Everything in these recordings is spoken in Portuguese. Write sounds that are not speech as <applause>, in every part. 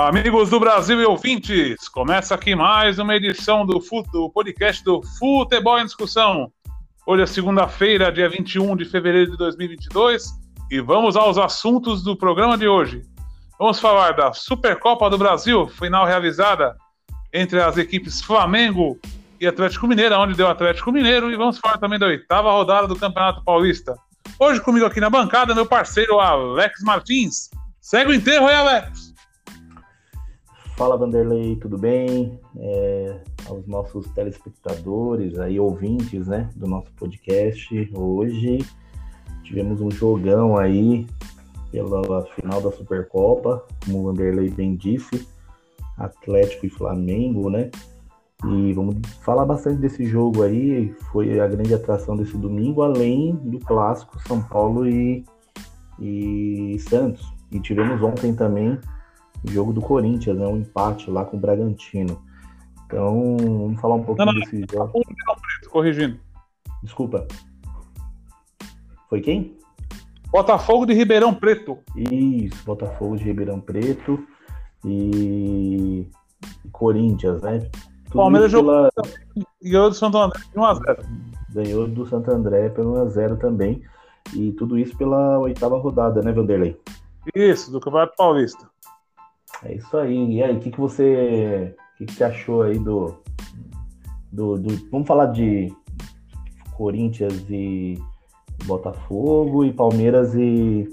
Amigos do Brasil e ouvintes, começa aqui mais uma edição do, do podcast do Futebol em Discussão. Hoje é segunda-feira, dia 21 de fevereiro de 2022, e vamos aos assuntos do programa de hoje. Vamos falar da Supercopa do Brasil, final realizada entre as equipes Flamengo e Atlético Mineiro, onde deu Atlético Mineiro, e vamos falar também da oitava rodada do Campeonato Paulista. Hoje comigo aqui na bancada, meu parceiro Alex Martins. Segue o enterro aí, Alex. Fala Vanderlei, tudo bem? É, aos nossos telespectadores aí, ouvintes, né, do nosso podcast. Hoje tivemos um jogão aí pela final da Supercopa, como o Vanderlei bem disse, Atlético e Flamengo, né? E vamos falar bastante desse jogo aí, foi a grande atração desse domingo, além do clássico São Paulo e, e Santos. E tivemos ontem também jogo do Corinthians, né? Um empate lá com o Bragantino. Então, vamos falar um pouquinho não, não, desse jogo. Preto, corrigindo. Desculpa. Foi quem? Botafogo de Ribeirão Preto. Isso, Botafogo de Ribeirão Preto e, e Corinthians, né? Tudo Palmeiras pela... ganhou do Santo André 1x0. Ganhou do Santo André pelo 1x0 também. E tudo isso pela oitava rodada, né, Vanderlei? Isso, do Campeonato Paulista. É isso aí. E aí, o que, que você. O que, que você achou aí do, do, do. Vamos falar de Corinthians e Botafogo e Palmeiras e.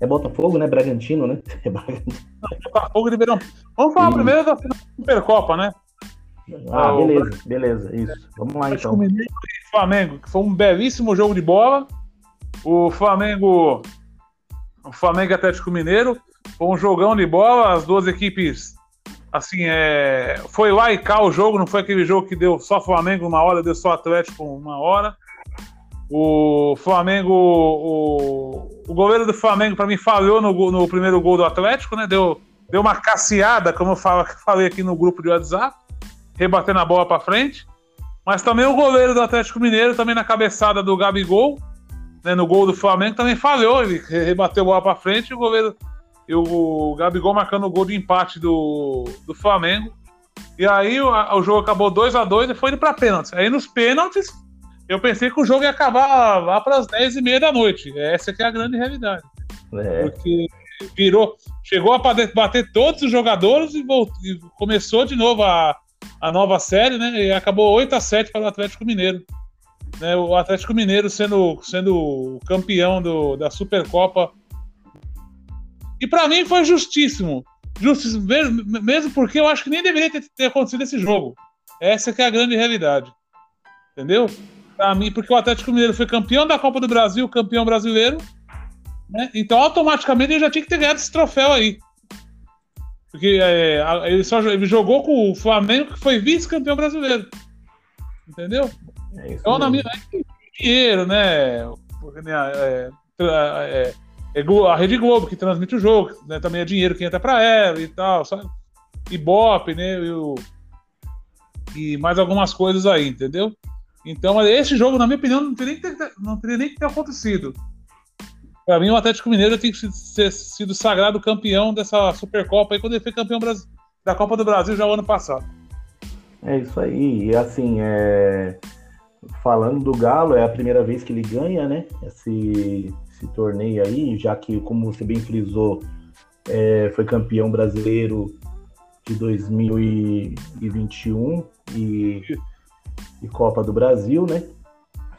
É Botafogo, né? Bragantino, né? <laughs> É Bragantino. Botafogo e Ribeirão. Vamos falar e... primeiro da Supercopa, né? Ah, beleza, beleza, isso. Vamos lá então. Flamengo, que foi um belíssimo jogo de bola. O Flamengo. O Flamengo Atlético Mineiro. Foi um jogão de bola, as duas equipes. Assim, é, foi lá e cá o jogo, não foi aquele jogo que deu só Flamengo uma hora, deu só Atlético uma hora. O Flamengo, o, o goleiro do Flamengo, para mim, falhou no, no, primeiro gol do Atlético, né? Deu, deu uma casseada, como eu <laughs> falei aqui no grupo de WhatsApp, rebatendo a bola para frente. Mas também o goleiro do Atlético Mineiro, também na cabeçada do Gabigol, né, no gol do Flamengo, também falhou. Ele rebateu a bola para frente e o goleiro e o Gabigol marcando o gol de empate do, do Flamengo. E aí o, o jogo acabou 2 a 2 e foi indo para pênaltis. Aí nos pênaltis, eu pensei que o jogo ia acabar lá para as 10 e meia da noite. Essa que é a grande realidade. É. Porque virou, chegou a bater todos os jogadores e, voltou, e começou de novo a, a nova série, né? E acabou 8 a 7 para o Atlético Mineiro. Né, o Atlético Mineiro sendo, sendo campeão do, da Supercopa e para mim foi justíssimo. Justíssimo, mesmo porque eu acho que nem deveria ter, ter acontecido esse jogo. Essa que é a grande realidade. Entendeu? Para mim, porque o Atlético Mineiro foi campeão da Copa do Brasil, campeão brasileiro. Né? Então, automaticamente, ele já tinha que ter ganhado esse troféu aí. Porque é, ele só ele jogou com o Flamengo, que foi vice-campeão brasileiro. Entendeu? É então, na minha. É dinheiro, né? É, é, é a Rede Globo que transmite o jogo, né? Também é dinheiro que entra para ela e tal, sabe? Ibope, né? E, o... e mais algumas coisas aí, entendeu? Então, esse jogo, na minha opinião, não teria, nem, não teria nem que ter acontecido. Para mim, o Atlético Mineiro tem que ser sido sagrado campeão dessa Supercopa aí, quando ele foi campeão da Copa do Brasil já o ano passado. É isso aí. E assim, é... falando do Galo, é a primeira vez que ele ganha, né? Esse esse torneio aí, já que, como você bem frisou, é, foi campeão brasileiro de 2021 e, e Copa do Brasil, né?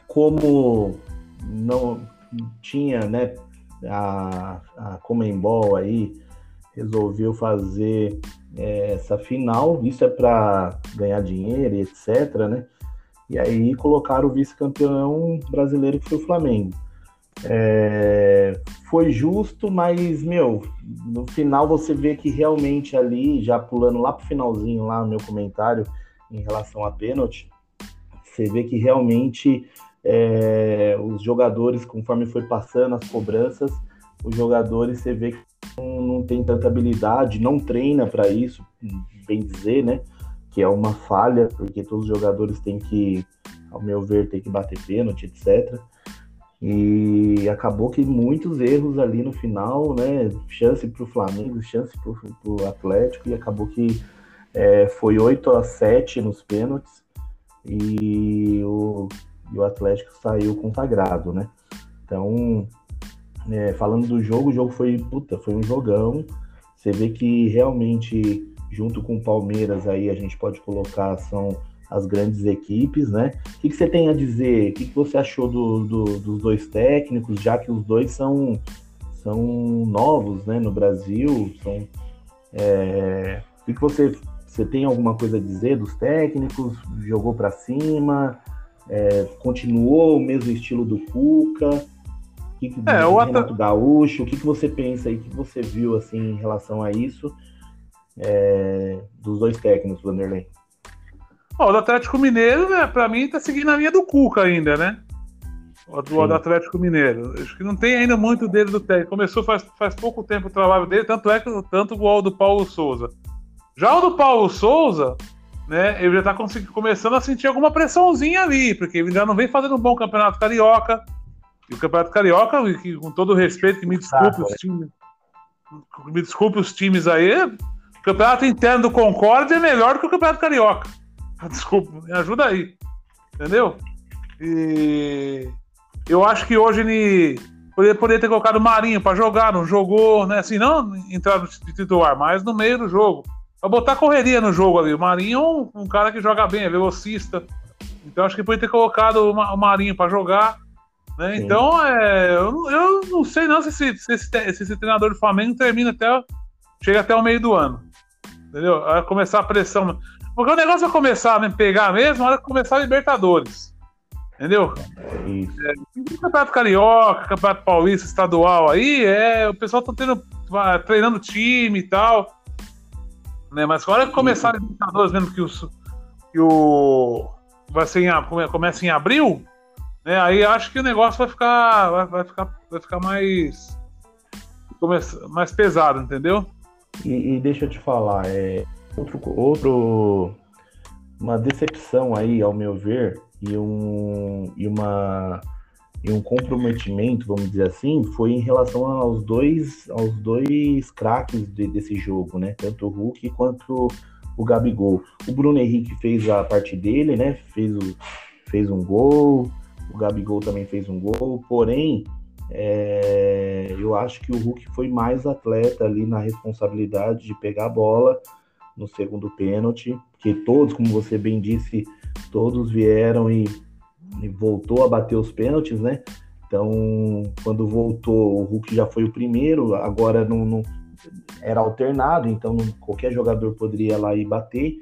Como não tinha, né, a, a Comembol aí resolveu fazer é, essa final, isso é para ganhar dinheiro e etc, né? E aí colocaram o vice-campeão brasileiro que foi o Flamengo. É, foi justo, mas, meu, no final você vê que realmente ali, já pulando lá pro finalzinho, lá no meu comentário, em relação a pênalti, você vê que realmente é, os jogadores, conforme foi passando as cobranças, os jogadores você vê que não, não tem tanta habilidade, não treina para isso, bem dizer, né? Que é uma falha, porque todos os jogadores têm que, ao meu ver, tem que bater pênalti, etc. E acabou que muitos erros ali no final, né? Chance para o Flamengo, chance para o Atlético, e acabou que é, foi 8 a 7 nos pênaltis e o, e o Atlético saiu consagrado, né? Então, é, falando do jogo, o jogo foi, puta, foi um jogão. Você vê que realmente, junto com o Palmeiras, aí a gente pode colocar, são as grandes equipes, né? O que, que você tem a dizer? O que, que você achou do, do, dos dois técnicos, já que os dois são, são novos né, no Brasil? São, é... O que, que você, você tem alguma coisa a dizer dos técnicos? Jogou para cima? É, continuou o mesmo estilo do Cuca? O que, que é, o Renato Gaúcho? O que, que você pensa aí? O que você viu assim em relação a isso é, dos dois técnicos, Vanderlei? O do Atlético Mineiro, né, pra mim, tá seguindo a linha do Cuca ainda, né? O do, do, Atlético Mineiro. Acho que não tem ainda muito dele do técnico. Começou faz, faz pouco tempo o trabalho dele, tanto é que tanto o do Paulo Souza. Já o do Paulo Souza, né, ele já tá começando a sentir alguma pressãozinha ali, porque ele já não vem fazendo um bom campeonato carioca. E o campeonato carioca, que, com todo o respeito, que me desculpe os times. Me desculpe os times aí. O campeonato interno do Concorde é melhor do que o campeonato carioca. <laughs> Desculpa, me ajuda aí. Entendeu? E eu acho que hoje ele poderia, poderia ter colocado o Marinho para jogar, não jogou, né? Assim, não entrar no titular, mas no meio do jogo. Pra botar correria no jogo ali. O Marinho é um, um cara que joga bem, é velocista. Então acho que poderia ter colocado o Marinho para jogar. Né? Então, é, eu, eu, não sei não se, se, se, esse, se, esse, treinador do Flamengo termina até. chega até o meio do ano. Entendeu? Vai começar a pressão. Porque o negócio vai começar a me pegar mesmo na hora que começar a Libertadores. Entendeu? Isso. É, campeonato Carioca, Campeonato Paulista, Estadual aí, é, o pessoal tá tendo, treinando time e tal. Né? Mas agora que começar a Libertadores, mesmo que, os, que o. Vai ser em, começa em abril, né? Aí acho que o negócio vai ficar. Vai, vai ficar, vai ficar mais. mais pesado, entendeu? E, e deixa eu te falar, é, Outro, outro, uma decepção aí, ao meu ver, e, um, e, uma, e um comprometimento, vamos dizer assim, foi em relação aos dois, aos dois craques de, desse jogo, né? Tanto o Hulk quanto o Gabigol. O Bruno Henrique fez a parte dele, né? Fez, o, fez um gol, o Gabigol também fez um gol, porém, é, eu acho que o Hulk foi mais atleta ali na responsabilidade de pegar a bola no segundo pênalti, que todos, como você bem disse, todos vieram e, e voltou a bater os pênaltis, né? Então, quando voltou, o Hulk já foi o primeiro, agora não, não era alternado, então não, qualquer jogador poderia lá e bater.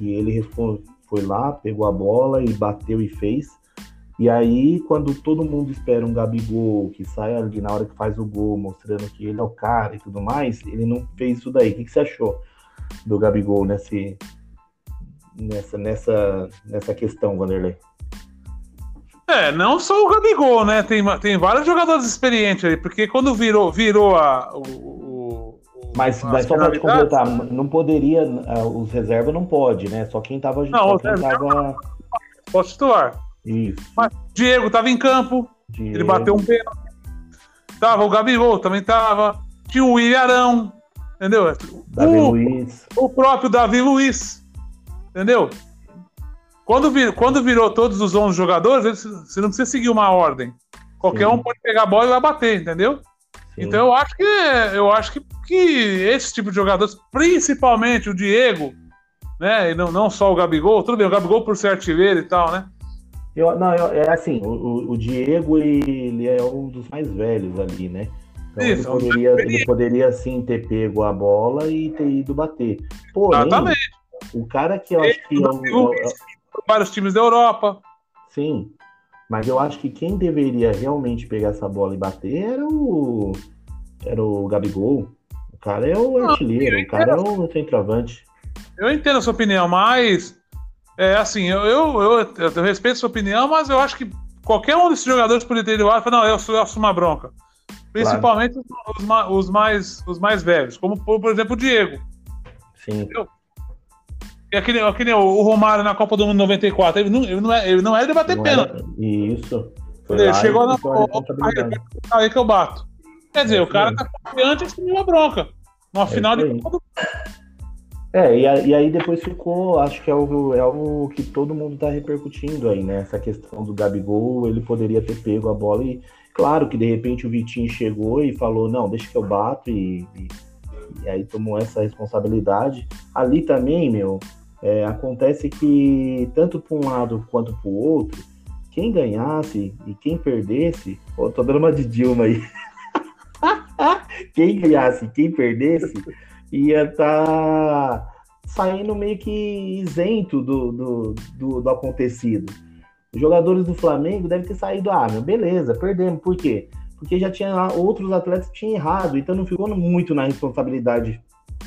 E ele foi lá, pegou a bola e bateu e fez. E aí, quando todo mundo espera um Gabigol que sai ali na hora que faz o gol, mostrando que ele é o cara e tudo mais, ele não fez isso daí. O que, que você achou? Do Gabigol nesse, nessa, nessa, nessa questão, Vanderlei? É, não só o Gabigol, né? Tem, tem vários jogadores experientes aí, porque quando virou, virou a, o, o mas, mas só para te completar, não poderia, os reservas não pode, né? Só quem tava. Não, quem tava... Posso titular. Isso. Mas Diego tava em campo, Diego. ele bateu um pênalti. Tava o Gabigol, também tava. Tinha o William Arão, Entendeu? Davi o, Luiz. O próprio Davi Luiz. Entendeu? Quando, vir, quando virou todos os 11 jogadores, você não precisa seguir uma ordem. Qualquer Sim. um pode pegar a bola e vai bater, entendeu? Sim. Então eu acho que eu acho que, que esse tipo de jogadores, principalmente o Diego, né? E não, não só o Gabigol, tudo bem, o Gabigol por ser artilheiro e tal, né? Eu, não, eu, é assim, o, o Diego ele, ele é um dos mais velhos ali, né? Então Isso, ele, poderia, ele poderia sim ter pego a bola e ter ido bater. Porém, Exatamente. o cara que eu acho que. É o, é vários times da Europa. Sim. Mas eu acho que quem deveria realmente pegar essa bola e bater era o. Era o Gabigol. O cara é o artilheiro, o cara é o centroavante. Eu entendo a sua opinião, mas. É assim, eu, eu, eu, eu respeito a sua opinião, mas eu acho que qualquer um desses jogadores poderia ter ido lá e falar, não, eu, eu assumo uma bronca. Principalmente claro. os, os, mais, os mais velhos, como por exemplo o Diego. Sim. Entendeu? É que, nem, que nem o Romário na Copa do Mundo 94. Ele não, ele não, é, ele não é de bater não pênalti. Isso. Foi chegou na aí que eu bato. Quer dizer, é o cara tá confiante e assumiu a bronca. No é final de É, e, e, aí depois ficou, acho que é o, é o que todo mundo tá repercutindo aí, né? Essa questão do Gabigol, ele poderia ter pego a bola e, claro que de repente o Vitinho chegou e falou, não, deixa que eu bato e, e, e aí tomou essa responsabilidade. Ali também, meu, é, acontece que tanto para um lado quanto para o outro, quem ganhasse e quem perdesse, pô, tô dando uma de Dilma aí. <laughs> quem ganhasse, quem perdesse, ia estar tá saindo meio que isento do, do, do, do, acontecido. Os jogadores do Flamengo devem ter saído, ah, meu, beleza, perdemos. Por quê? Porque já tinha outros atletas que tinham errado, então não ficou muito na responsabilidade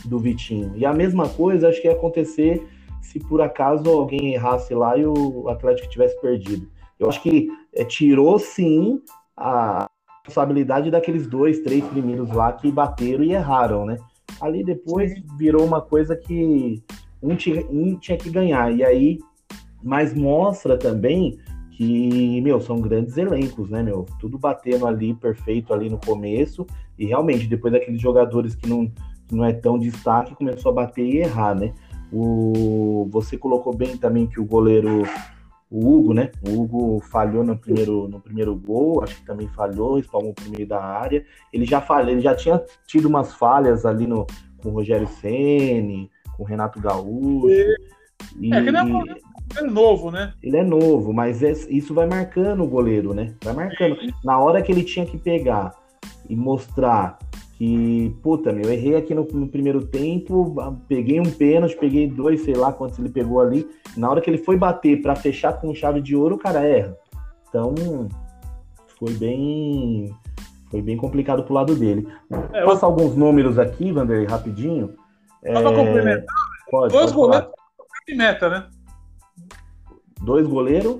do Vitinho. E a mesma coisa acho que ia acontecer se por acaso alguém errasse lá e o Atlético tivesse perdido. Eu acho que é, tirou sim a responsabilidade daqueles dois, três primeiros lá que bateram e erraram, né? Ali depois virou uma coisa que um tinha, um tinha que ganhar. E aí, mas mostra também que, meu, são grandes elencos, né, meu? Tudo batendo ali perfeito ali no começo. E realmente, depois daqueles jogadores que não, que não é tão destaque, começou a bater e errar, né? O, você colocou bem também que o goleiro, o Hugo, né? O Hugo falhou no primeiro, no primeiro gol, acho que também falhou, espalmou pro meio da área. Ele já falhou, ele já tinha tido umas falhas ali no, com o Rogério Ceni, com o Renato Gaúcho. E, é que ele é, é novo, né? Ele é novo, mas é, isso vai marcando o goleiro, né? Vai marcando. Na hora que ele tinha que pegar e mostrar que, puta, meu, errei aqui no, no, primeiro tempo, peguei um pênalti, peguei dois, sei lá quantos ele pegou ali. Na hora que ele foi bater para fechar com chave de ouro, o cara erra. Então, foi bem foi bem complicado pro lado dele. É, Vou passar eu... alguns números aqui, Vander, rapidinho. Só é... pra complementar, pode, dois pode goleiros de meta, né? Dois goleiros?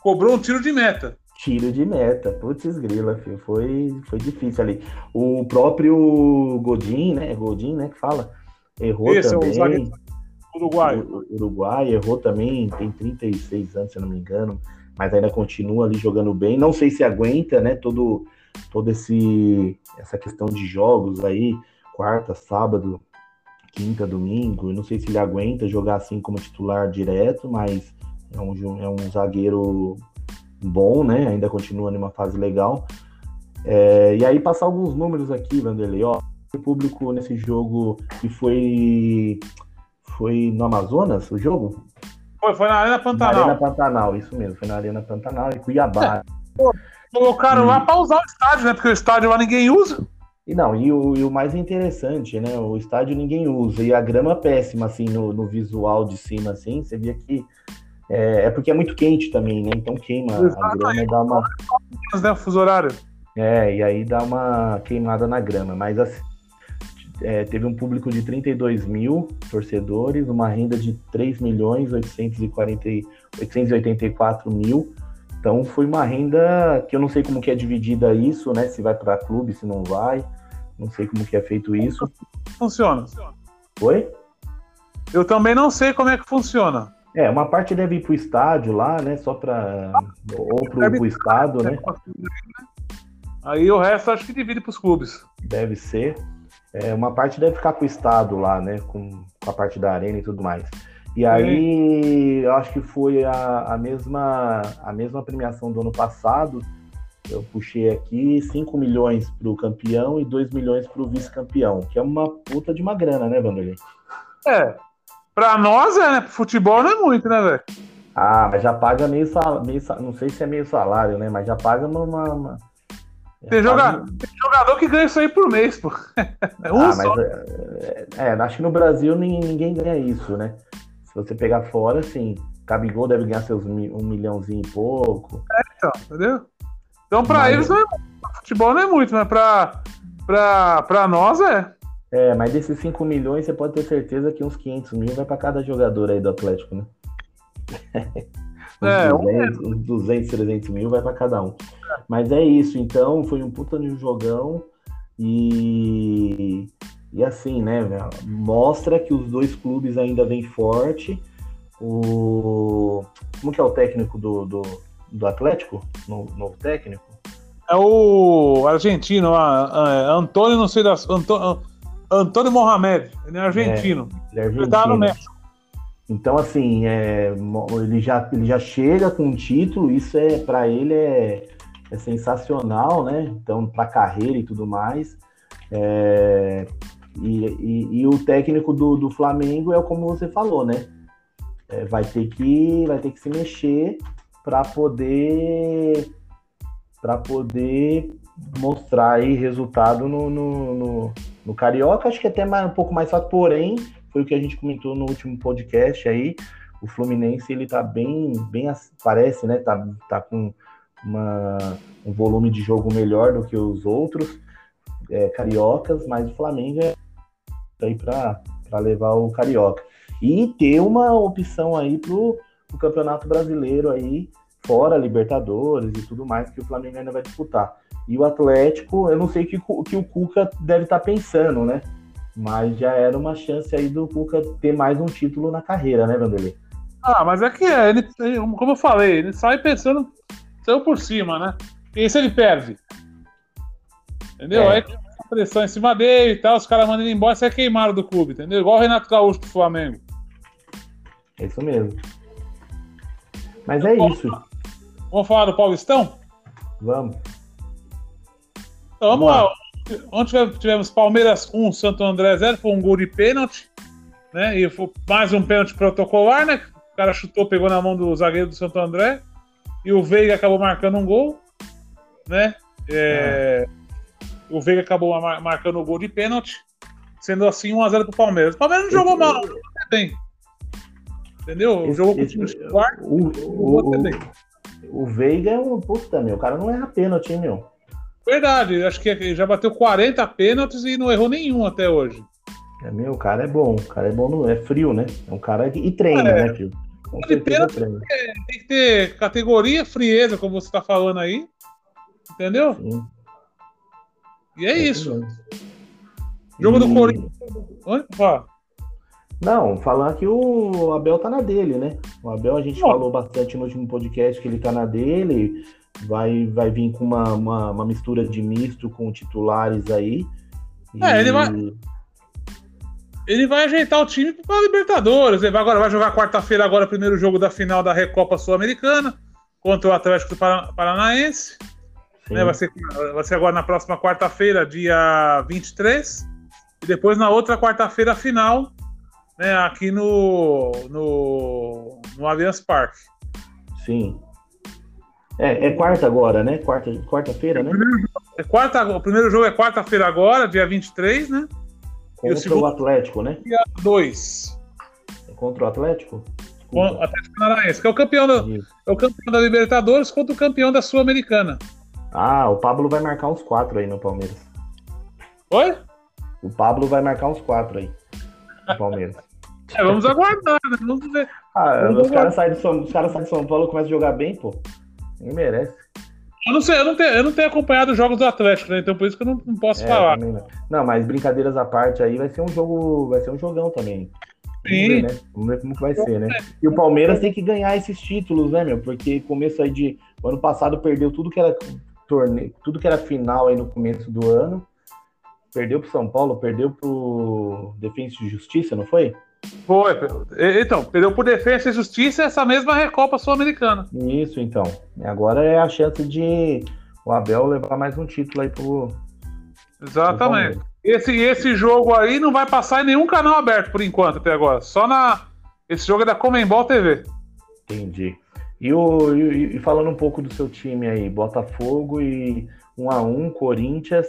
Cobrou um tiro de meta tiro de meta. Putz, grila, filho. Foi, foi difícil ali. O próprio Godin, né? Godin, né? Que fala. Errou Esse também. É o Uruguai. O, Uruguai errou também, tem 36 anos, se não me engano, mas ainda continua ali jogando bem. Não sei se aguenta, né? Todo, todo esse essa questão de jogos aí, quarta, sábado, quinta, domingo. Eu não sei se ele aguenta jogar assim como titular direto, mas é um, é um zagueiro bom, né? Ainda continua numa fase legal. É, e aí passar alguns números aqui, Vanderlei. Ó, o público nesse jogo que foi foi no Amazonas, o jogo? Foi, foi na Arena Pantanal. Na Arena Pantanal, isso mesmo, foi na Arena Pantanal em Cuiabá. É. colocaram e... lá para usar o estádio, né? Porque o estádio lá ninguém usa. E não, e o, e o, mais interessante, né? O estádio ninguém usa. E a grama péssima, assim, no, no visual de cima, assim, você via que é, é, porque é muito quente também, né? Então queima a grama e dá uma. Né, fuso horário. É, e aí dá uma queimada na grama. Mas assim, é, teve um público de 32 mil torcedores, uma renda de 3 milhões 840, 884 mil. Então foi uma renda que eu não sei como que é dividida isso, né? Se vai para clube, se não vai. Não sei como que é feito isso. Funciona. Oi? Eu também não sei como é que funciona. É, uma parte deve ir para o estádio lá, né? Só para. Ou para o estado, né? Aí o resto acho que divide para os clubes. Deve ser. É, uma parte deve ficar para o estado lá, né? Com, com, a parte da arena e tudo mais. E aí, eu acho que foi a, a, mesma, a mesma premiação do ano passado. Eu puxei aqui 5 milhões para o campeão e 2 milhões para o vice-campeão, que é uma puta de uma grana, né, Vanderlei? É, Pra nós é, né? Futebol não é muito, né, velho? Ah, mas já paga meio salário, meio, não sei se é meio salário, né? Mas já paga uma. uma... Tem, jogador, tem, jogador que ganha isso aí por mês, pô. <laughs> É um ah, só. mas é, é, acho que no Brasil ninguém ganha isso, né? Se você pegar fora, assim, Cabigol deve ganhar seus um milhãozinho e pouco. É, então, entendeu? Então, pra mas... eles, não é, futebol não é muito, mas pra, pra, pra nós é. É, mas desses 5 milhões você pode ter certeza que uns 500 mil vai para cada jogador aí do Atlético, né? <laughs> uns, é, 200, uns 200, 300 mil vai para cada um. Mas é isso, então foi um puta de um jogão e, e assim, né, mostra que os dois clubes ainda vêm forte. O, como que é o técnico do, do, do Atlético, no novo técnico? É o argentino lá, é, Antônio, não sei das. Antônio, Antônio Mohamed, ele é argentino. É, ele é argentino. Tá no México. Então, assim, é, ele, já, ele já chega com um título, isso é para ele é, é, sensacional, né? Então, para carreira e tudo mais. É, e, e, e, o técnico do, do Flamengo é como você falou, né? É, vai ter que vai ter que se mexer para poder para poder mostrar aí resultado no, no, no, no, Carioca. Acho que até mais, um pouco mais fácil, porém, foi o que a gente comentou no último podcast aí. O Fluminense ele tá bem, bem parece, né? Tá, tá com uma, um volume de jogo melhor do que os outros é, cariocas, mas o Flamengo é aí para levar o carioca e ter uma opção aí pro, pro Campeonato Brasileiro aí fora Libertadores e tudo mais que o Flamengo ainda vai disputar. E o Atlético, eu não sei o que, que o Cuca deve estar tá pensando, né? Mas já era uma chance aí do Cuca ter mais um título na carreira, né, Vanderlei? Ah, mas é que é, ele, como eu falei, ele sai pensando, saiu por cima, né? E se ele perde? Entendeu? É. Aí pressão em cima dele e tal, os caras mandam ele embora, você é queimado do clube, entendeu? Igual o Renato Gaúcho do Flamengo. É isso mesmo. Mas é isso. Vamos falar do Paulistão? Vamos. Então vamos, lá. Ontem tivemos Palmeiras 1, Santo André 0, foi um gol de pênalti, né? E foi mais um pênalti protocolar, né? O cara chutou, pegou na mão do zagueiro do Santo André. E o Veiga acabou marcando um gol, né? É, é. O Veiga acabou marcando o gol de pênalti, sendo assim 1x0 pro Palmeiras. O Palmeiras não jogou mal, bem. Entendeu? Esse, jogou com o time titular, o, o, o, o Veiga é um puta, meu. O cara não erra pênalti, hein, meu. Verdade, acho que já bateu 40 pênaltis e não errou nenhum até hoje. É, meu, o cara é bom. O cara é bom, no, é frio, né? É um cara que, e treina, é, né, filho? Com certeza treina. É, tem que ter categoria, frieza, como você tá falando aí. Entendeu? Sim. E é, é isso. Jogo e... do Corinthians. Fala. Não, falar que o Abel tá na dele, né? O Abel a gente Bom. falou bastante no último podcast que ele tá na dele, vai, vai vir com uma, uma, uma mistura de misto com titulares aí. É, e... ele vai. Ele vai ajeitar o time para Libertadores. Ele vai, agora vai jogar quarta-feira agora o primeiro jogo da final da Recopa Sul-Americana contra o Atlético Paranaense. Né, vai, ser, vai ser agora na próxima quarta-feira, dia 23. E depois na outra quarta-feira final né, aqui no, no, no Allianz Parque. Sim. É, é quarta agora, né? Quarta, quarta-feira, né? É quarta, o primeiro jogo é quarta-feira agora, dia 23, né? Contra e o, segundo, o Atlético, né? Dia 2. É contra o Atlético? o Atlético Paranaense, que é o campeão, da, é o campeão da Libertadores contra o campeão da Sul-Americana. Ah, o Pablo vai marcar uns quatro aí no Palmeiras. Oi? O Pablo vai marcar uns quatro aí no Palmeiras. É, vamos aguardar, né? Vamos ver. Ah, vamos os caras saem de, São, cara sai de São Paulo e começam a jogar bem, pô. Nem merece. Eu não sei, eu não tenho, eu não tenho acompanhado os jogos do Atlético, né? Então por isso que eu não, não posso é, falar. Não. não. mas brincadeiras à parte aí vai ser um jogo, vai ser um jogão também. Vamos Sim. Ver, né? Vamos ver como que vai ser, né? E o Palmeiras tem que ganhar esses títulos, né, meu? Porque começo aí de. O ano passado perdeu tudo que era torneio, tudo que era final aí no começo do ano. Perdeu pro São Paulo, perdeu pro Defensa de Justiça, não foi? Foi. Então, perdeu por defesa e justiça essa mesma Recopa Sul-Americana. Isso, então. Agora é a chance de o Abel levar mais um título aí pro. Exatamente. Pro esse, esse jogo aí não vai passar em nenhum canal aberto por enquanto, até agora. Só na. Esse jogo é da Comembol TV. Entendi. E, o, e, e falando um pouco do seu time aí, Botafogo e 1 a 1 Corinthians.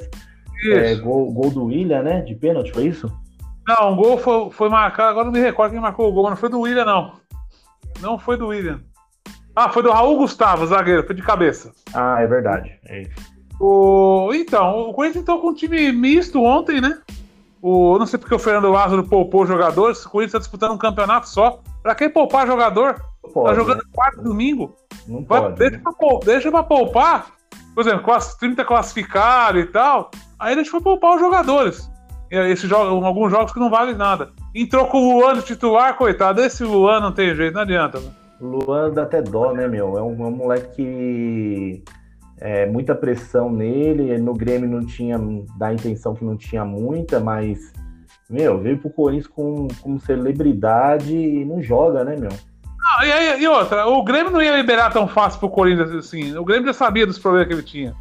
É, gol, gol do William, né? De pênalti, foi isso? Não, o gol foi, foi marcado, agora não me recordo quem marcou o gol, mas não foi do William, não. Não foi do William. Ah, foi do Raul Gustavo, zagueiro, foi de cabeça. Ah, é verdade. É o... Então, o Corinthians entrou com um time misto ontem, né? O... Não sei porque o Fernando Lázaro poupou jogadores. O Corinthians está disputando um campeonato só. Pra quem poupar jogador? Pode, tá jogando né? quarto domingo. Não Vai, pode. Deixa, né? pra, deixa pra poupar. Por exemplo, 30 classificados e tal. Aí deixa pra poupar os jogadores. Esse jogo, alguns jogos que não valem nada. Entrou com o Luan titular, coitado. Esse Luan não tem jeito, não adianta. Luan dá até dó, né, meu? É um, é um moleque que é, muita pressão nele. No Grêmio não tinha, dá a intenção que não tinha muita, mas, meu, veio pro Corinthians com, com celebridade e não joga, né, meu? Ah, e, e, outra, o Grêmio não ia liberar tão fácil pro Corinthians assim. O Grêmio já sabia dos problemas que ele tinha.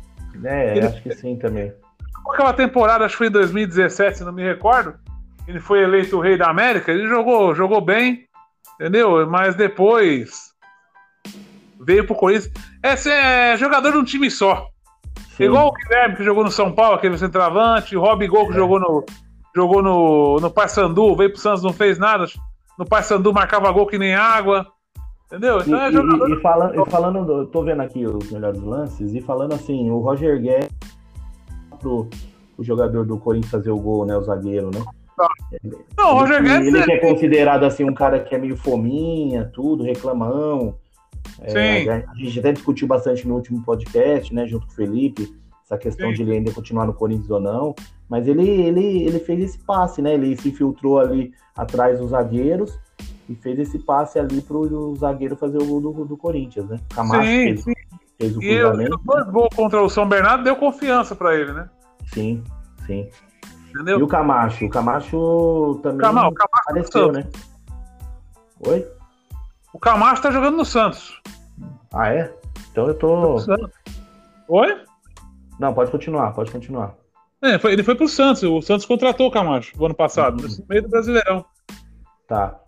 É, ele, acho que sim também. Aquela temporada, acho que foi em 2017, se não me recordo. Ele foi eleito o rei da América, ele jogou, jogou bem, entendeu? Mas depois veio pro Corinthians. Esse é jogador de um time só. Sim. Igual o Guilherme que jogou no São Paulo, aquele centroavante, o Rob Gol que é. jogou no jogou no, no Paysandu, veio pro Santos, não fez nada. No Paysandu marcava gol que nem água. Entendeu? Então é e, é jogador. E, e, falando, e falando, eu tô vendo aqui os melhores lances, e falando assim, o Roger Guedes pro o jogador do Corinthians fazer o gol, né? O zagueiro, né? Não, o Roger Guedes. Ele, ele é considerado assim um cara que é meio fominha, tudo, reclamão. É, a gente até discutiu bastante no último podcast, né, junto com o Felipe, essa questão Sim. de ele ainda continuar no Corinthians ou não. Mas ele, ele, ele fez esse passe, né? Ele se filtrou ali atrás dos zagueiros e fez esse passe ali para o zagueiro fazer o gol do, do Corinthians, né? Camacho sim, fez, sim. Fez o e cruzamento. E o gol contra o São Bernardo deu confiança para ele, né? Sim, sim. Entendeu? E o Camacho? O Camacho também Camacho, o Camacho tá apareceu, né? Oi? O Camacho tá jogando no Santos. Ah, é? Então eu tô. Oi? Não, pode continuar, pode continuar. É, foi, ele foi pro Santos. O Santos contratou o Camacho no ano passado, uhum. no meio do Brasileirão. Tá.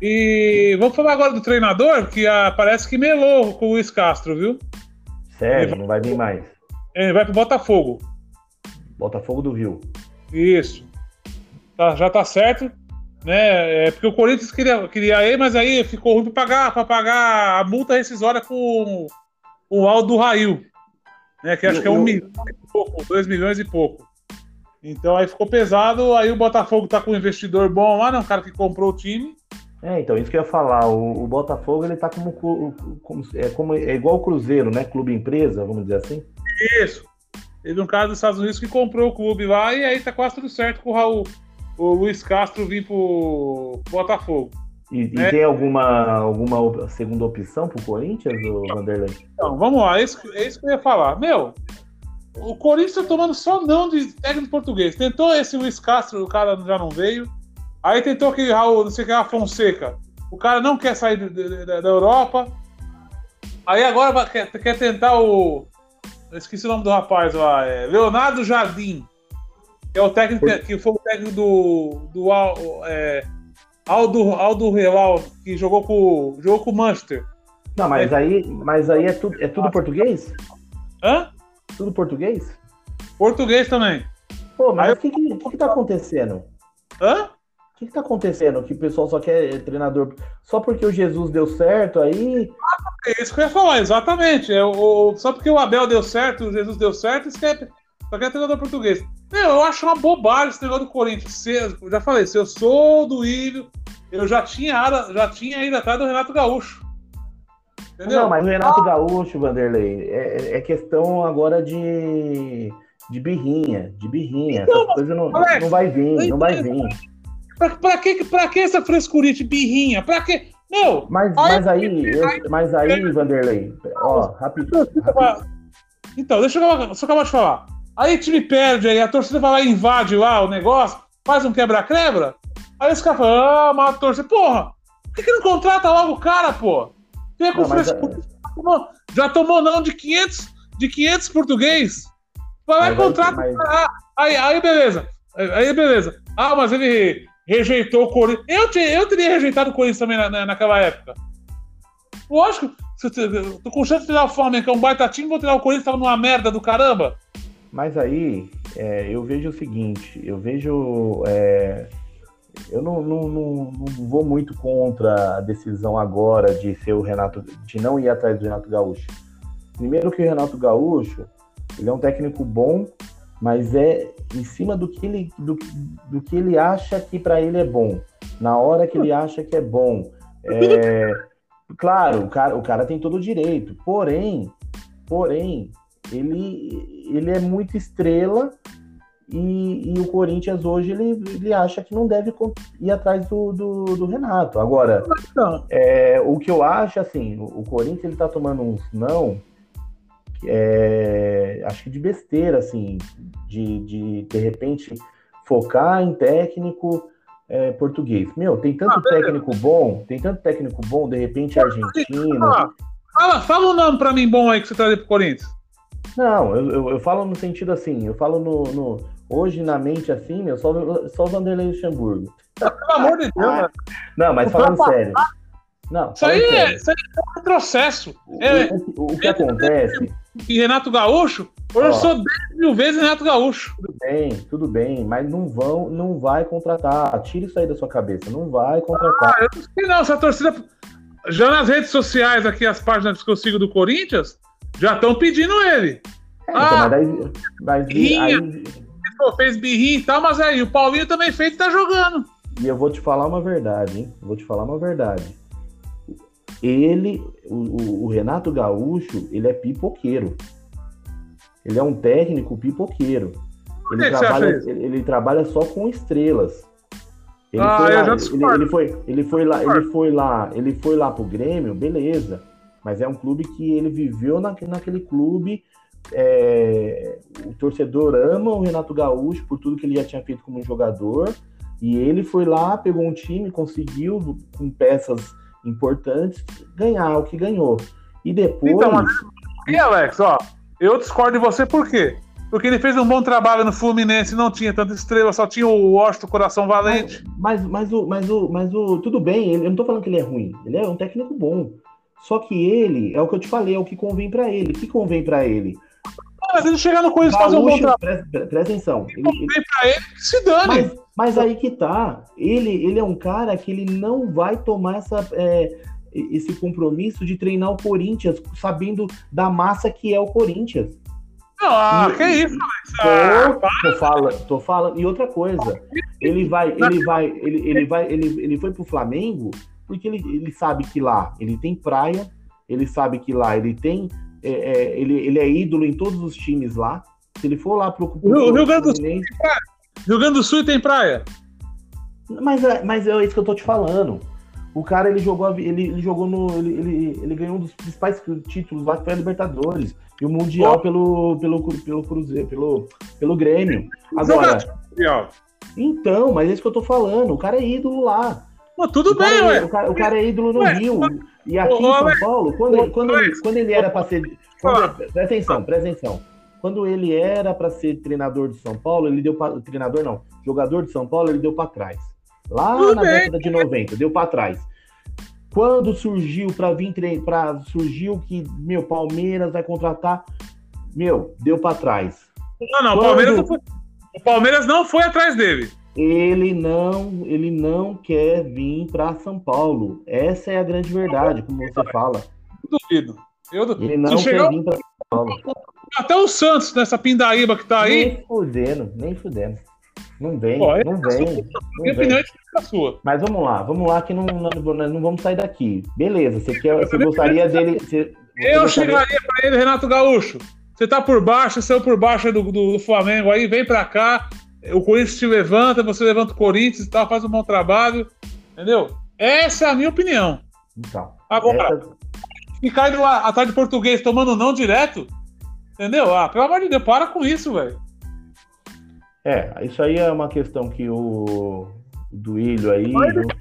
E vamos falar agora do treinador, que ah, parece que melou com o Luiz Castro, viu? Sério, vai, não vai vir mais. Ele vai pro Botafogo. Botafogo do Rio. Isso. Tá, já tá certo. Né? É porque o Corinthians queria, queria ele, mas aí ficou ruim para pagar, pra pagar a multa rescisória com o Aldo Rail. Né? Que acho eu, que é um eu... milhão e pouco, dois milhões e pouco. Então aí ficou pesado, aí o Botafogo tá com um investidor bom lá, né? Um cara que comprou o time. É, então, isso que eu ia falar. O, o Botafogo, ele tá como, como, é, como. É igual o Cruzeiro, né? Clube empresa, vamos dizer assim. Isso. Teve um cara dos Estados Unidos que comprou o clube lá e aí tá quase tudo certo com o Raul. O Luiz Castro vir pro Botafogo. E, e é. tem alguma, alguma segunda opção pro Corinthians, o Vanderlei? Então, vamos lá, é isso, é isso que eu ia falar. Meu, o Corinthians tá tomando só não de técnico português. Tentou esse Luiz Castro, o cara já não veio. Aí tentou aquele Raul, não sei o que, a Fonseca. O cara não quer sair da, da Europa. Aí agora quer, quer tentar o. Eu esqueci o nome do rapaz lá. É Leonardo Jardim. Que é o técnico que foi o técnico do. do é, Aldo, Aldo Real, que jogou com, jogou com o Manchester. Não, mas é, aí, mas aí é, tudo, é tudo português? Hã? Tudo português? Português também. Pô, mas o que, que, que, que tá acontecendo? Hã? O que, que tá acontecendo? Que o pessoal só quer treinador só porque o Jesus deu certo aí. É isso que eu ia falar, exatamente. É, o, só porque o Abel deu certo, o Jesus deu certo, isso quer, só quer treinador português. Meu, eu acho uma bobagem esse negócio do Corinthians. Se, já falei, se eu sou do Írio, eu já tinha, já tinha ido atrás do Renato Gaúcho. Entendeu? Não, mas o Renato ah. Gaúcho, Vanderlei, é, é questão agora de, de birrinha, de birrinha. Então, Essas coisas não, Alex, não vai vir, não vai vir. Pra, pra, que, pra que essa frescurinha de birrinha? Pra que. Meu, mas, mas aí, eu, mas aí, Vanderlei, ó, rapidinho. Então, deixa eu, deixa eu acabar de falar. Aí o time perde, aí a torcida vai lá e invade lá o negócio, faz um quebra-quebra. Aí os caras falam, ah, mas a torcida, porra, por que, que não contrata logo o cara, pô? Tem com frescura. Já tomou não de 500, de 500 português. Vai lá e contrata mas... aí, aí beleza. Aí beleza. Ah, mas ele rejeitou o Corinthians. Eu, eu teria rejeitado o Corinthians também na, na, naquela época. Lógico, tô com chance de tirar o Flamengo, que é um baita time, vou tirar o Corinthians, tava numa merda do caramba. Mas aí, é, eu vejo o seguinte, eu vejo... É, eu não, não, não, não, vou muito contra a decisão agora de ser o Renato, de não ir atrás do Renato Gaúcho. Primeiro que o Renato Gaúcho, ele é um técnico bom, mas é em cima do que ele, do, do que ele acha que para ele é bom, na hora que ele acha que é bom. É, claro, o cara, o cara tem todo o direito, porém, porém, ele, ele é muito estrela E, e, o Corinthians hoje ele, ele acha que não deve ir atrás do, do, do Renato. Agora, é, o que eu acho, assim, o, o Corinthians ele tá tomando uns não, é, acho que de besteira, assim, de, de de repente focar em técnico é, português. Meu, tem tanto ah, técnico bom, tem tanto técnico bom, de repente argentino. Fala, fala um nome pra mim bom aí que você traz pro Corinthians. Não, eu, eu, eu, falo no sentido assim, eu falo no, no Hoje, na mente, assim, meu, só, só o Vanderlei Luxemburgo. Pelo amor de Deus, ah, Não, mas falando sério. Não, isso, aí é, isso aí é um processo. O, é, o, o que é, acontece. E Renato Gaúcho, eu sou 10 mil vezes Renato Gaúcho. Tudo bem, tudo bem, mas não vão, não vai contratar. Tira isso aí da sua cabeça, não vai contratar. Ah, eu não sei não, essa torcida. Já nas redes sociais aqui, as páginas que eu sigo do Corinthians, já estão pedindo ele. É, então, ah, mas daí, mas aí, fez birrinha e tal, mas aí o Paulinho também fez e tá jogando. E eu vou te falar uma verdade, hein? Vou te falar uma verdade. Ele, o, o Renato Gaúcho, ele é pipoqueiro. Ele é um técnico pipoqueiro. Ele, trabalha, ele, ele, trabalha só com estrelas. Ele ah, foi lá, ele, ele, foi, ele foi lá, ele foi lá, ele foi lá pro Grêmio, beleza. Mas é um clube que ele viveu na, naquele clube é, o torcedor ama o Renato Gaúcho por tudo que ele já tinha feito como jogador. E ele foi lá, pegou um time, conseguiu, com peças importantes, ganhar o que ganhou. E depois. Então, mas... E Alex, ó, eu discordo de você por quê? Porque ele fez um bom trabalho no Fluminense, não tinha tanta estrela, só tinha o Washington Coração Valente. Mas, mas, mas, o, mas, o, mas o. Tudo bem, eu não tô falando que ele é ruim. Ele é um técnico bom. Só que ele, é o que eu te falei, é o que convém para ele. O que convém para ele? Mas ele chegar no Corinthians fazer um bom trabalho. Presta, atenção. Ele, ele... Pra ele, se dane. Mas, mas, aí que tá. Ele, ele é um cara que ele não vai tomar essa, é, esse compromisso de treinar o Corinthians, sabendo da massa que é o Corinthians. Ah, e, que isso, Alex? Tô, ah, tô, falando, tô falando. E outra coisa, ele vai, ele vai, ele, ele vai, ele, ele foi pro Flamengo porque ele, ele sabe que lá ele tem praia, ele sabe que lá ele tem é, é, ele, ele é ídolo em todos os times lá. Se ele for lá pro. pro Rio, Rio Grande do Sul. Rio Grande do Sul tem praia. Mas, é, mas é isso que eu tô te falando. O cara ele jogou, ele, ele jogou no. Ele, ele, ele, ganhou um dos principais títulos lá, que foi a Libertadores. E o Mundial oh. pelo, pelo, pelo Cruzeiro, pelo, pelo Grêmio. Agora. Então, mas é isso que eu tô falando. O cara é ídolo lá. Mas tudo o bem, cara, ué. O cara, o cara, é ídolo no ué, Rio. E aqui em São Paulo, quando, quando, quando ele era para ser. Quando, presta atenção, presta atenção. Quando ele era para ser treinador de São Paulo, ele deu para. Treinador não, jogador de São Paulo, ele deu para trás. Lá Tudo na bem. década de 90, deu para trás. Quando surgiu para vir para surgiu que meu Palmeiras vai contratar, meu, deu para trás. Não, não, Quando... Palmeiras foi... o Palmeiras não foi atrás dele ele não, ele não quer vir para São Paulo. Essa é a grande verdade, como você fala. Duvido. Eu duvido. Ele não quer vir para São Paulo. Até o Santos, nessa pindaíba que tá aí. Nem fudendo, nem fudendo. Não vem, Pô, não vem. Minha opinião é sua. Mas vamos lá, vamos lá que não, não, não vamos sair daqui. Beleza, você, quer, você gostaria dele. Você, eu gostaria... chegaria para ele, Renato Gaúcho. Você tá por baixo, saiu por baixo do, do, do Flamengo aí, vem para cá, o Corinthians te levanta, você levanta o Corinthians e tal, faz um bom trabalho. Entendeu? Essa é a minha opinião. Então. Agora, essa... ficar indo lá atrás de português tomando não direto, entendeu? Ah, pelo amor de Deus, para com isso, velho. É, isso aí é uma questão que o Duílio aí,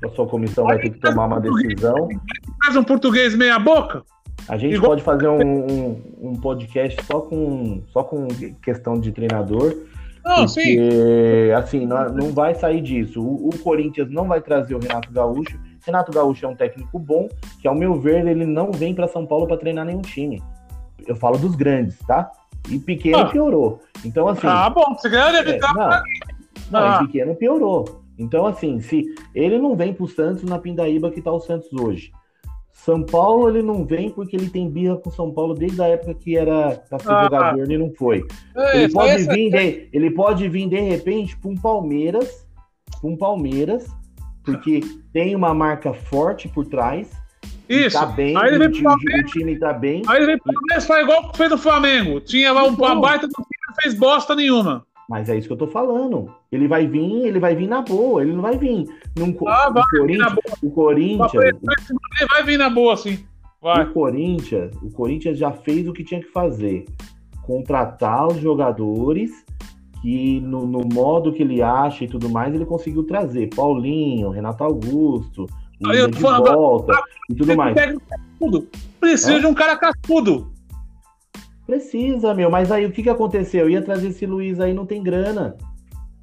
a sua comissão vai ter que tomar uma decisão. Faz um português meia boca? A gente Igual... pode fazer um, um, um, podcast só com, só com questão de treinador não, porque, sim. assim, não, não vai sair disso. O, o, Corinthians não vai trazer o Renato Gaúcho. Renato Gaúcho é um técnico bom, que ao meu ver ele não vem para São Paulo para treinar nenhum time. Eu falo dos grandes, tá? E pequeno ah. piorou. Então assim. Ah, bom, você ganhou deve é, não, não, ah. pequeno piorou. Então assim, se ele não vem pro Santos na Pindaíba que tá o Santos hoje. São Paulo ele não vem porque ele tem birra com São Paulo desde a época que era para ser ah, jogador, ele não foi. É, ele, pode vir de, ele pode vir de repente para um Palmeiras, um Palmeiras, porque tem uma marca forte por trás. Isso. Tá bem, aí ele o, time, o time tá bem. Aí ele faz igual que fez no Flamengo. Tinha lá um então, baita do time, não fez bosta nenhuma. Mas é isso que eu tô falando. Ele vai vir, ele vai vir na boa, ele não vai vir. Num, Ah, vai o Corinthians, o Corinthians, Ele vai vir na boa, sim. Vai. o Corinthians, o Corinthians já fez o que tinha que fazer. Contratar os jogadores que no, no modo que ele acha e tudo mais, ele conseguiu trazer. Paulinho, Renato Augusto, Aí eu tô de falando- volta e tudo mais. Cascudo. Precisa Hã? de um cara cascudo. Precisa, meu. Mas aí o que, que aconteceu? Eu ia trazer esse Luiz aí, não tem grana.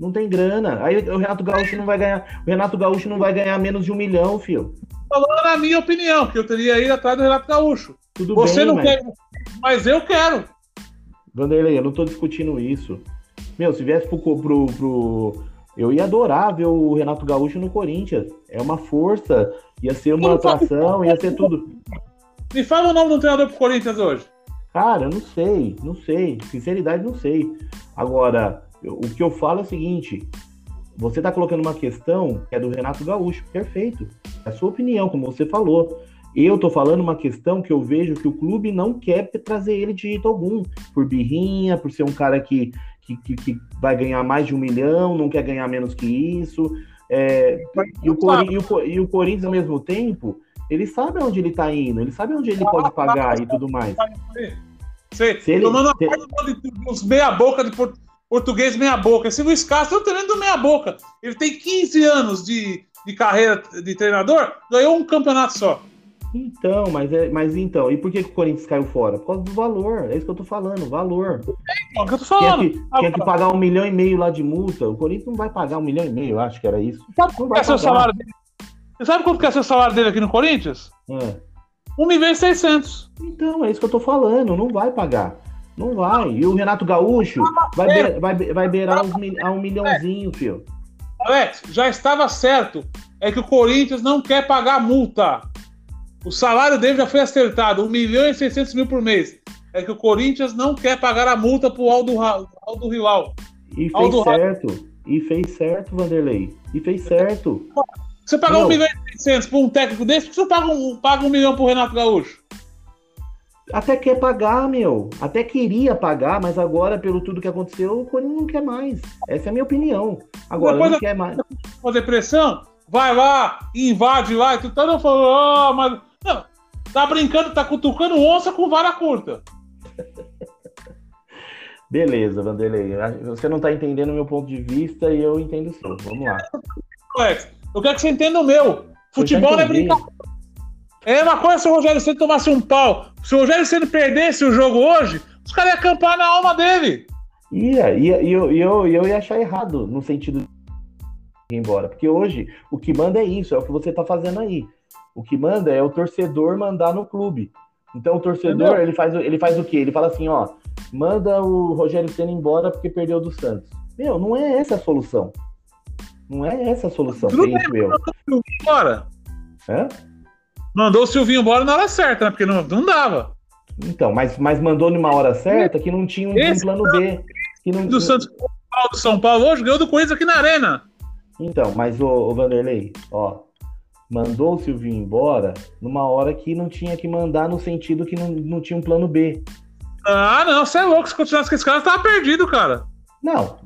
Não tem grana. Aí o Renato Gaúcho não vai ganhar. O Renato Gaúcho não vai ganhar menos de um milhão, filho. Falando na minha opinião, que eu teria ido atrás do Renato Gaúcho. Tudo Você bem, não mas... quer, mas eu quero. Vanderlei, eu não tô discutindo isso. Meu, se viesse pro, pro, pro- Eu ia adorar ver o Renato Gaúcho no Corinthians. É uma força, ia ser uma atração, ia ser tudo. Me fala o nome do treinador pro Corinthians hoje. Cara, não sei, não sei. Sinceridade, não sei. Agora, eu- o que eu falo é o seguinte: você tá colocando uma questão que é do Renato Gaúcho, perfeito. É a sua opinião, como você falou. Eu tô falando uma questão que eu vejo que o clube não quer trazer ele de jeito algum. Por birrinha, por ser um cara que, que, que- que vai ganhar mais de um milhão, não quer ganhar menos que isso. É, e, o e o e o Corinthians, ao mesmo tempo, ele sabe onde ele tá indo, ele sabe onde ele pode pagar e tudo mais. Sei, Se ele- tomando se- de- uns meia-boca de por- português meia-boca. Esse Luiz Castro é o treinador do meia-boca. Ele tem 15 anos de, de carreira de treinador, ganhou um campeonato só. Então, mas é, mas então, e por que, que o Corinthians caiu fora? Por causa do valor, é isso que eu tô falando, valor. É o que eu tô Tinha falando. que, tinha que pagar um milhão e meio lá de multa. O Corinthians não vai pagar um milhão e meio, eu acho que era isso. Sabe vai é seu pagar. salário dele? Você sabe quanto que é seu salário dele aqui no Corinthians? É. 1 milhão e 600. Então, é isso que eu tô falando, não vai pagar. Não vai. E o Renato Gaúcho vai, be- vai, vai beirar uns mil- a um milhãozinho, filho. Alex, já estava certo. É que o Corinthians não quer pagar multa. O salário dele já foi acertado, 1 milhão e 600 mil por mês. É que o Corinthians não quer pagar a multa pro Aldo, Ra- Aldo Hilal. E fez Aldo Ra- certo. E fez certo, Vanderlei. E fez certo. Você pagar Não. 1 milhão e 600 por um técnico desse, por que você paga um, paga um milhão pro Renato Gaúcho? Até quer pagar, meu. Até queria pagar, mas agora, pelo tudo que aconteceu, o Corinthians não quer mais. Essa é a minha opinião. Agora, Depois não quer mais. Fazer pressão? Vai lá, invade lá e tudo. Todo mundo falou, ah, mas. Não, tá brincando, tá cutucando onça com vara curta. <laughs> Beleza, Vanderlei. Você não tá entendendo o meu ponto de vista e eu entendo o seu. Vamos lá. Alex, eu quero que você entenda o meu. Futebol é brincadeira. É uma coisa se o Rogério Ceni tomasse um pau. Se o Rogério Ceni perdesse o jogo hoje, os caras iam acampar na alma dele. Ia, ia, e eu, eu, eu ia achar errado no sentido de ir embora. Porque hoje o que manda é isso, é o que você tá fazendo aí. O que manda é o torcedor mandar no clube. Então o torcedor, Entendeu? ele faz, ele faz o quê? Ele fala assim, ó, manda o Rogério Senna embora porque perdeu do Santos. Meu, não é essa a solução. Não é essa a solução, Tudo penso eu. Embora. Hã? Mandou o Silvinho embora na hora certa, né? Porque não, não dava. Então, mas, mas mandou numa hora certa que não tinha um, um plano B. Que não, Do Santos Paulo, do São Paulo hoje ganhou do Corinthians aqui na Arena. Então, mas o, o Vanderlei, ó, mandou o Silvinho embora numa hora que não tinha que mandar no sentido que não, não tinha um plano B. Ah, não, você é louco. Se continuasse com esse cara, tava perdido, cara. Não,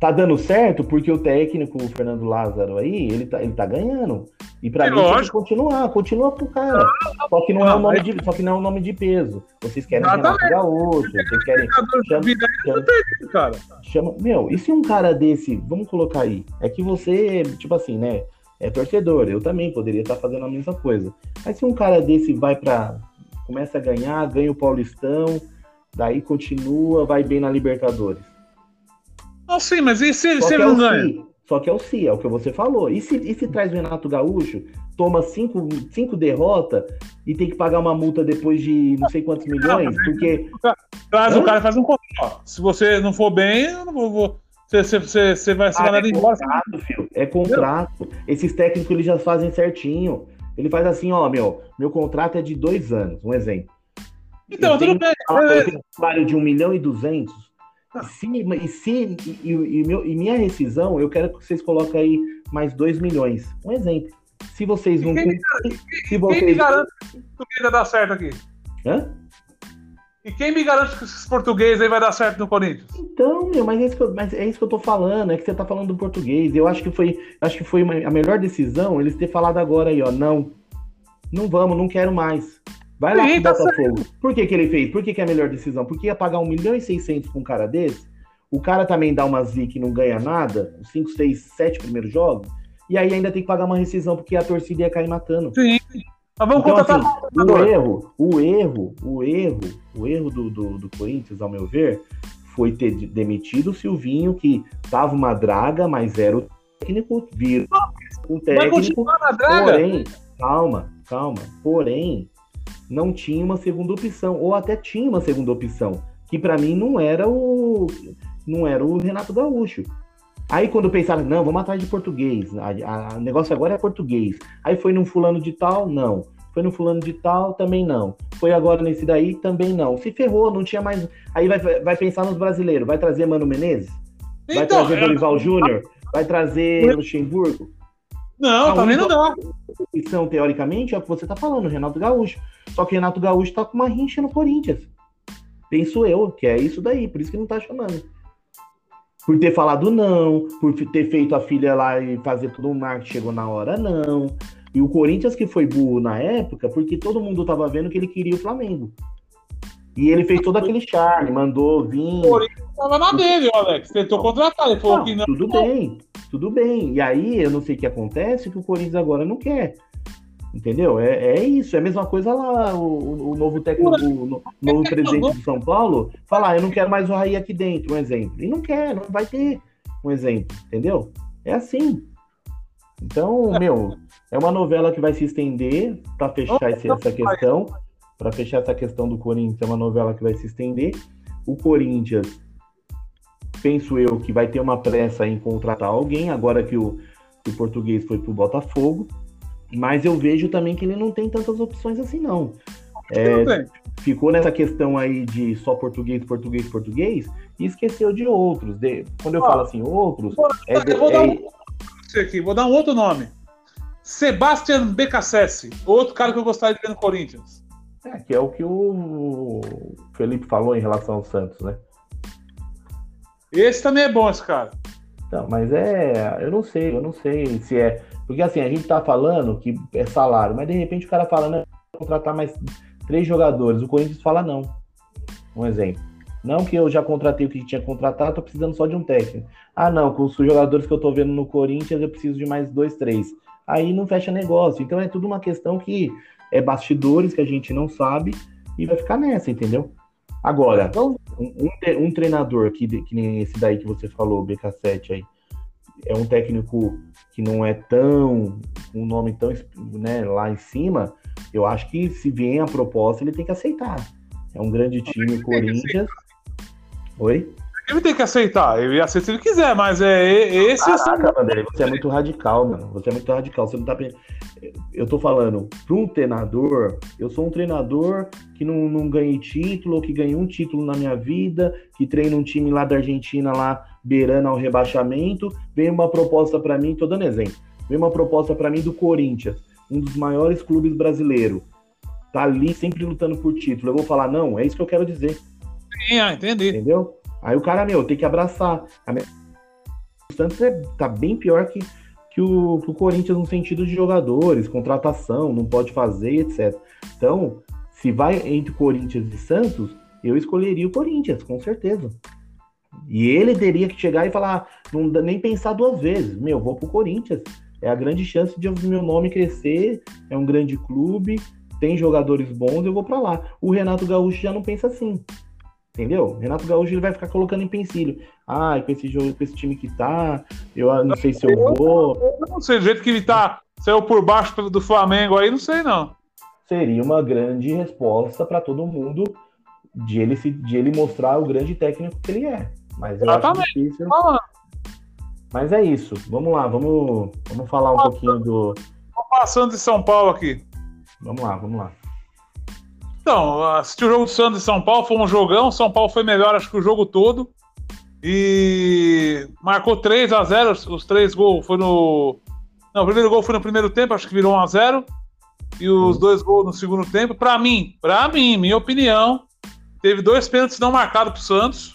tá dando certo porque o técnico, o Fernando Lázaro aí, ele tá, ele tá ganhando. E pra É mim tem que continuar, continua pro cara. Só que não é o nome de, só que não é um nome de peso. Vocês querem. Renato Gaúcho, vocês querem Chama- chama- tá cara. chama, meu, e se um cara desse, vamos colocar aí, é que você, tipo assim, né, é torcedor, eu também poderia estar fazendo a mesma coisa. Mas se um cara desse vai pra, começa a ganhar, ganha o Paulistão, daí continua, vai bem na Libertadores. Não, sim, mas e se, se ele é não ganha? si, só que é o si, é o que você falou. E se, e se traz o Renato Gaúcho, toma cinco, cinco derrotas e tem que pagar uma multa depois de não sei quantos milhões, porque Traz Hã? o cara e faz um contrato. Se você não for bem, eu não vou. Você, você, você, vai ser Ah, mandado é embora. contrato, filho. É contrato. Esses técnicos eles já fazem certinho. Ele faz assim, ó, meu, meu contrato é de dois anos, um exemplo. Então, eu tudo tenho, bem. ah, eu tenho um salário de um milhão e duzentos. E se, e, se e, e- meu- e minha rescisão, eu quero que vocês coloquem aí mais dois milhões. Um exemplo. Se vocês não. Quem- Se Quem me vocês. garante que tudo ia dar certo aqui? Hã? E quem me garante que esses portugueses aí vai dar certo no Corinthians? Então, meu, mas é isso que eu, mas é isso que eu tô falando, é que você tá falando do português. Eu acho que foi, acho que foi uma, a melhor decisão eles ter falado agora aí, ó, não. Não vamos, não quero mais. Vai lá Sim, pro tá Botafogo. Por que, que ele fez? Por que, que é a melhor decisão? Porque ia pagar 1 milhão e 600 com um cara desse. O cara também dá uma zica e não ganha nada, os 5, 6, 7 primeiros jogos. E aí ainda tem que pagar uma rescisão, porque a torcida ia cair matando. Sim. Mas vamos Então, contratar assim, o erro, o erro, o erro, o erro do, do, do Corinthians, ao meu ver, foi ter de- demitido o Silvinho, que tava uma draga, mas era o técnico, vira o Vai técnico, continuar na draga? porém, calma, calma, porém, não tinha uma segunda opção, ou até tinha uma segunda opção, que pra mim não era o não era o Renato Gaúcho. Aí quando pensaram, não, vamos atrás de português, o negócio agora é português. Aí foi num fulano de tal, não. Foi no fulano de tal, também não. Foi agora nesse daí, também não. Se ferrou, não tinha mais. Aí vai, vai pensar nos brasileiros, vai trazer Mano Menezes? Vai Então, trazer eu- Dorival Júnior? Vai trazer Luxemburgo? Não, também não única- dá. opção, teoricamente, é o que você tá falando, Renato Gaúcho. Só que Renato Gaúcho tá com uma rincha no Corinthians. Penso eu, que é isso daí, por isso que não tá chamando. Por ter falado não, por ter feito a filha lá e fazer todo o marketing, chegou na hora, não. E o Corinthians que foi burro na época, porque todo mundo tava vendo que ele queria o Flamengo. E ele fez todo aquele charme, mandou vir. Tava na dele, Alex. Tentou contratar, ele falou Não, que não. Tudo bem, tudo bem. E aí, eu não sei o que acontece, que o Corinthians agora não quer. Entendeu? É, é isso, é a mesma coisa lá, o, o novo técnico, o no- novo presidente de São Paulo, falar, ah, eu não quero mais o Raí aqui dentro, um exemplo. E não quer, não vai ter um exemplo, entendeu? É assim. Então, meu, é uma novela que vai se estender para fechar esse- essa questão, para fechar essa questão do Corinthians, é uma novela que vai se estender. O Corinthians, penso eu, que vai ter uma pressa em contratar alguém, agora que o, que o português foi pro Botafogo. Mas eu vejo também que ele não tem tantas opções assim, não. É, ficou nessa questão aí de só português, português, português, e esqueceu de outros. De- quando eu Ó, falo assim, outros, é, de- eu vou dar é- um esse aqui, vou dar um outro nome. Sebastian Becassese, outro cara que eu gostaria de ver no Corinthians. É, que é o que o Felipe falou em relação ao Santos, né? Esse também é bom, esse cara. Então, mas é, eu não sei, eu não sei se é, porque assim, a gente tá falando que é salário, mas de repente o cara fala, não, contratar mais três jogadores, o Corinthians fala não. Um exemplo. Não que eu já contratei o que tinha contratado, tô precisando só de um técnico. Ah, não, com os jogadores que eu tô vendo no Corinthians, eu preciso de mais dois, três. Aí não fecha negócio. Então é tudo uma questão que é bastidores que a gente não sabe e vai ficar nessa, entendeu? Agora, Então, um, um tre- treinador que, que nem esse daí que você falou, o BK7 aí, é um técnico que não é tão, um nome tão né, lá em cima, eu acho que se vier a proposta, ele tem que aceitar. É um grande time, o Corinthians. Oi? ele tem que aceitar. Ele aceita se ele quiser, mas é esse é Caraca, Vanderlei, você é muito radical, mano. Você é muito radical. Você não tá. Eu tô falando, para um treinador, eu sou um treinador que não, não ganhei título, ou que ganhei um título na minha vida, que treina um time lá da Argentina, lá beirando ao rebaixamento. Vem uma proposta para mim, tô dando exemplo. Vem uma proposta para mim do Corinthians, um dos maiores clubes brasileiros. Tá ali sempre lutando por título. Eu vou falar, não, é isso que eu quero dizer. Sim, ah, entendi. Entendeu? Aí o cara, meu, tem que abraçar. A me- O Santos é, tá bem pior que, que, o, que o Corinthians no sentido de jogadores, contratação, não pode fazer, etc. Então, se vai entre Corinthians e Santos, eu escolheria o Corinthians, com certeza. E ele teria que chegar e falar, não dá nem pensar duas vezes. Meu, vou pro Corinthians. É a grande chance de meu nome crescer, é um grande clube, tem jogadores bons, eu vou pra lá. O Renato Gaúcho já não pensa assim. Entendeu? Renato Gaúcho ele vai ficar colocando em pensilho. Ah, com esse jogo, com esse time que tá, eu não sei se eu vou. Eu não sei, do jeito que ele tá, saiu por baixo do Flamengo aí, não sei não. Seria uma grande resposta para todo mundo de ele, se, de ele mostrar o grande técnico que ele é. Mas eu acho Exatamente. difícil. Falando. Mas é isso. Vamos lá, vamos, vamos falar um pouquinho do. Tô passando de São Paulo aqui. Vamos lá, vamos lá. Então, assisti o jogo do Santos e São Paulo, foi um jogão. São Paulo foi melhor, acho que o jogo todo. E marcou 3 a 0 os- três gols foi no. Não, o primeiro gol foi no primeiro tempo, acho que virou 1 a 0 E os Sim. dois gols no segundo tempo. Pra mim, pra mim, minha opinião, teve dois pênaltis não marcados pro Santos.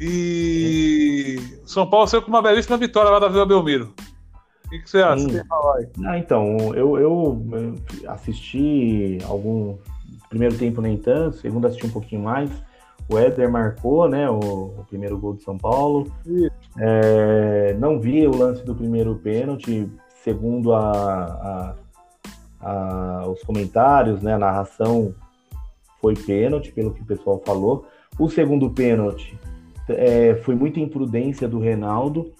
E o São Paulo saiu com uma belíssima vitória lá da Vila Belmiro. O que, que você acha? Você ah, então, eu, eu assisti algum. Primeiro tempo nem tanto, segundo assisti um pouquinho mais. O Éder marcou, né, o, o, primeiro gol de São Paulo. É, não vi o lance do primeiro pênalti, segundo a, a, a, os comentários, né, a narração foi pênalti, pelo que o pessoal falou. O segundo pênalti é, foi muita imprudência do Reinaldo,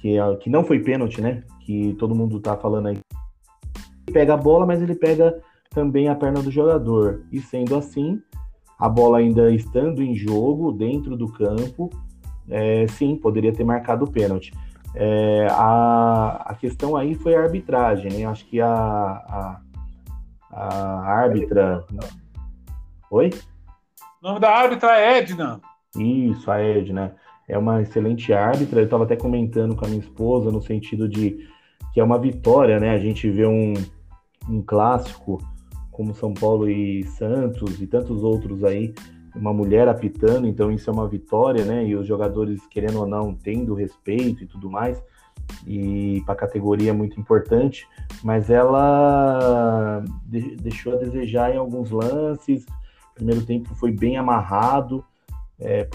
que, é, que não foi pênalti, né? Que todo mundo tá falando aí. Ele pega a bola, mas ele pega também a perna do jogador. E sendo assim, a bola ainda estando em jogo, dentro do campo, é, sim, poderia ter marcado o pênalti. É, a, a questão aí foi a arbitragem, né? Acho que a, a, a árbitra. Oi? O nome da árbitra é Edna. Isso, a Edna. É uma excelente árbitra. Eu estava até comentando com a minha esposa no sentido de que é uma vitória, né? A gente vê um, um clássico como São Paulo e Santos e tantos outros aí, uma mulher apitando, então isso é uma vitória, né? E os jogadores, querendo ou não, tendo respeito e tudo mais, e para a categoria é muito importante, mas ela de deixou a desejar em alguns lances. O primeiro tempo foi bem amarrado, é,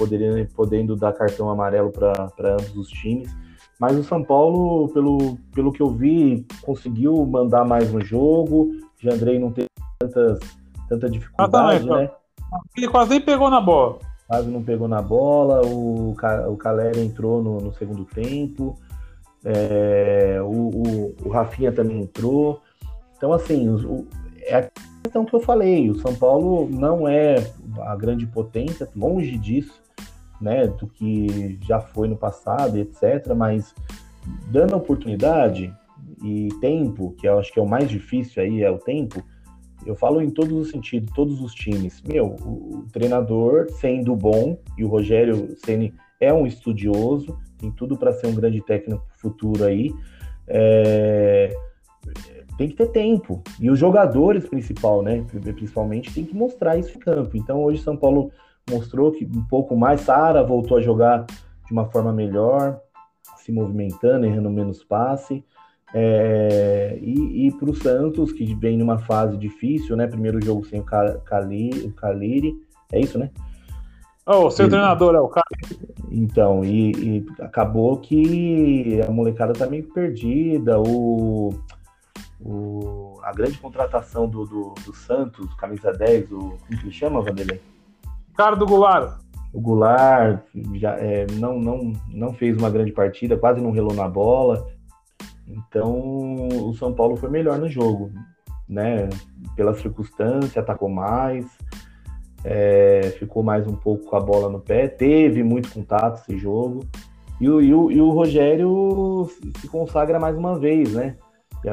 podendo dar cartão amarelo para ambos os times. Mas o São Paulo, pelo, pelo que eu vi, conseguiu mandar mais no jogo. O Andrei não teve tantas, tanta dificuldade, né? Ele quase nem pegou na bola. Quase não pegou na bola. O, o Calera entrou no, no segundo tempo. É, o, o, o, Rafinha também entrou. Então, assim, o, é a questão que eu falei. O São Paulo não é a grande potência, longe disso, né? Do que já foi no passado, etc. Mas dando oportunidade e tempo, que eu acho que é o mais difícil aí, é o tempo eu falo em todos os sentidos, todos os times. Meu, o, treinador sendo bom, e o Rogério Ceni é um estudioso, tem tudo para ser um grande técnico futuro aí. É, tem que ter tempo. E os jogadores principal, né? Principalmente, tem que mostrar isso em campo. Então hoje São Paulo mostrou que um pouco mais, Sara voltou a jogar de uma forma melhor, se movimentando, errando menos passe. É, e, e para o Santos, que vem numa fase difícil, né? Primeiro jogo sem o, Cali, o Caliri, é isso, né? Oh, o seu e, treinador é o Caliri. Então, e, e, acabou que a molecada tá meio perdida. O, o, a grande contratação do, do, do Santos, camisa 10, o, como que chama, Vanderlei? Cara do Goulart. O Goulart já, é, não, não, não fez uma grande partida, quase não relou na bola. Então, o São Paulo foi melhor no jogo, né? Pela circunstância, atacou mais, é, ficou mais um pouco com a bola no pé, teve muito contato esse jogo. E o, e o, e o Rogério se consagra mais uma vez, né?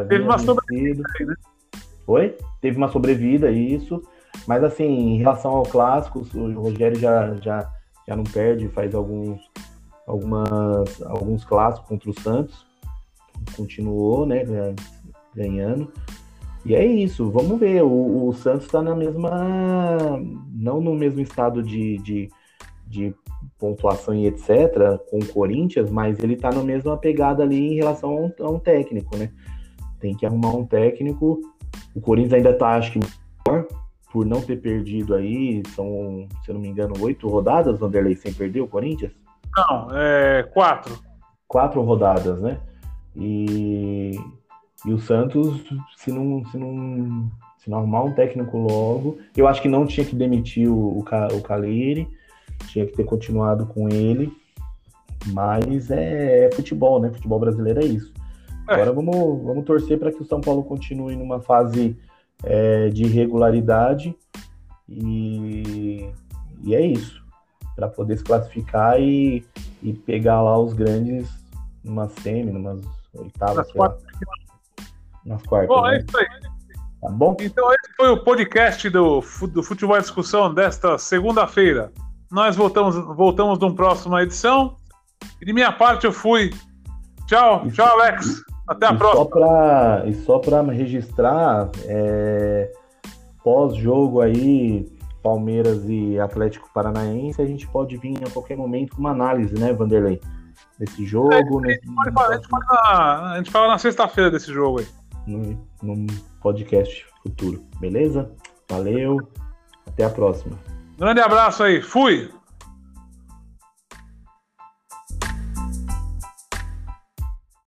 teve uma sobrevida. Né? Oi? Teve uma sobrevida, isso. Mas assim, em relação ao clássico, o Rogério já, já, já não perde, faz alguns, algumas, alguns clássicos contra o Santos continuou, né, ganhando. E é isso, vamos ver. O, o Santos está na mesma. Não no mesmo estado de, de, de, pontuação e etc., com o Corinthians, mas ele está na mesma pegada ali em relação a um, a um, técnico, né? Tem que arrumar um técnico. O Corinthians ainda está, acho que, melhor, por não ter perdido aí. São, se eu não me engano, oito rodadas, Vanderlei, sem perder o Corinthians? Não, é quatro. Quatro rodadas, né? E, e o Santos, se não, se, não, se não arrumar um técnico logo, eu acho que não tinha que demitir o, o, o Caleri, tinha que ter continuado com ele. Mas é, é futebol, né? Futebol brasileiro é isso. É. Agora vamos, vamos torcer para que o São Paulo continue numa fase é, de regularidade e, e é isso. Para poder se classificar e, e pegar lá os grandes numa semi, numas oitava, nas quartas. Nas quartas. Bom, né? é isso aí. Tá bom? Então, esse foi o podcast do, do Futebol Discussão desta segunda-feira. Nós voltamos, voltamos numa próxima edição. E de minha parte, eu fui. Tchau, tchau, Alex. Até a e próxima. Só pra, e só para registrar, é, pós-jogo aí, Palmeiras e Atlético Paranaense, a gente pode vir a qualquer momento com uma análise, né, Vanderlei? Desse jogo. É, a, gente pode, a, gente na, a gente fala na sexta-feira desse jogo aí. Num podcast futuro, beleza? Valeu, até a próxima. Grande abraço aí, fui!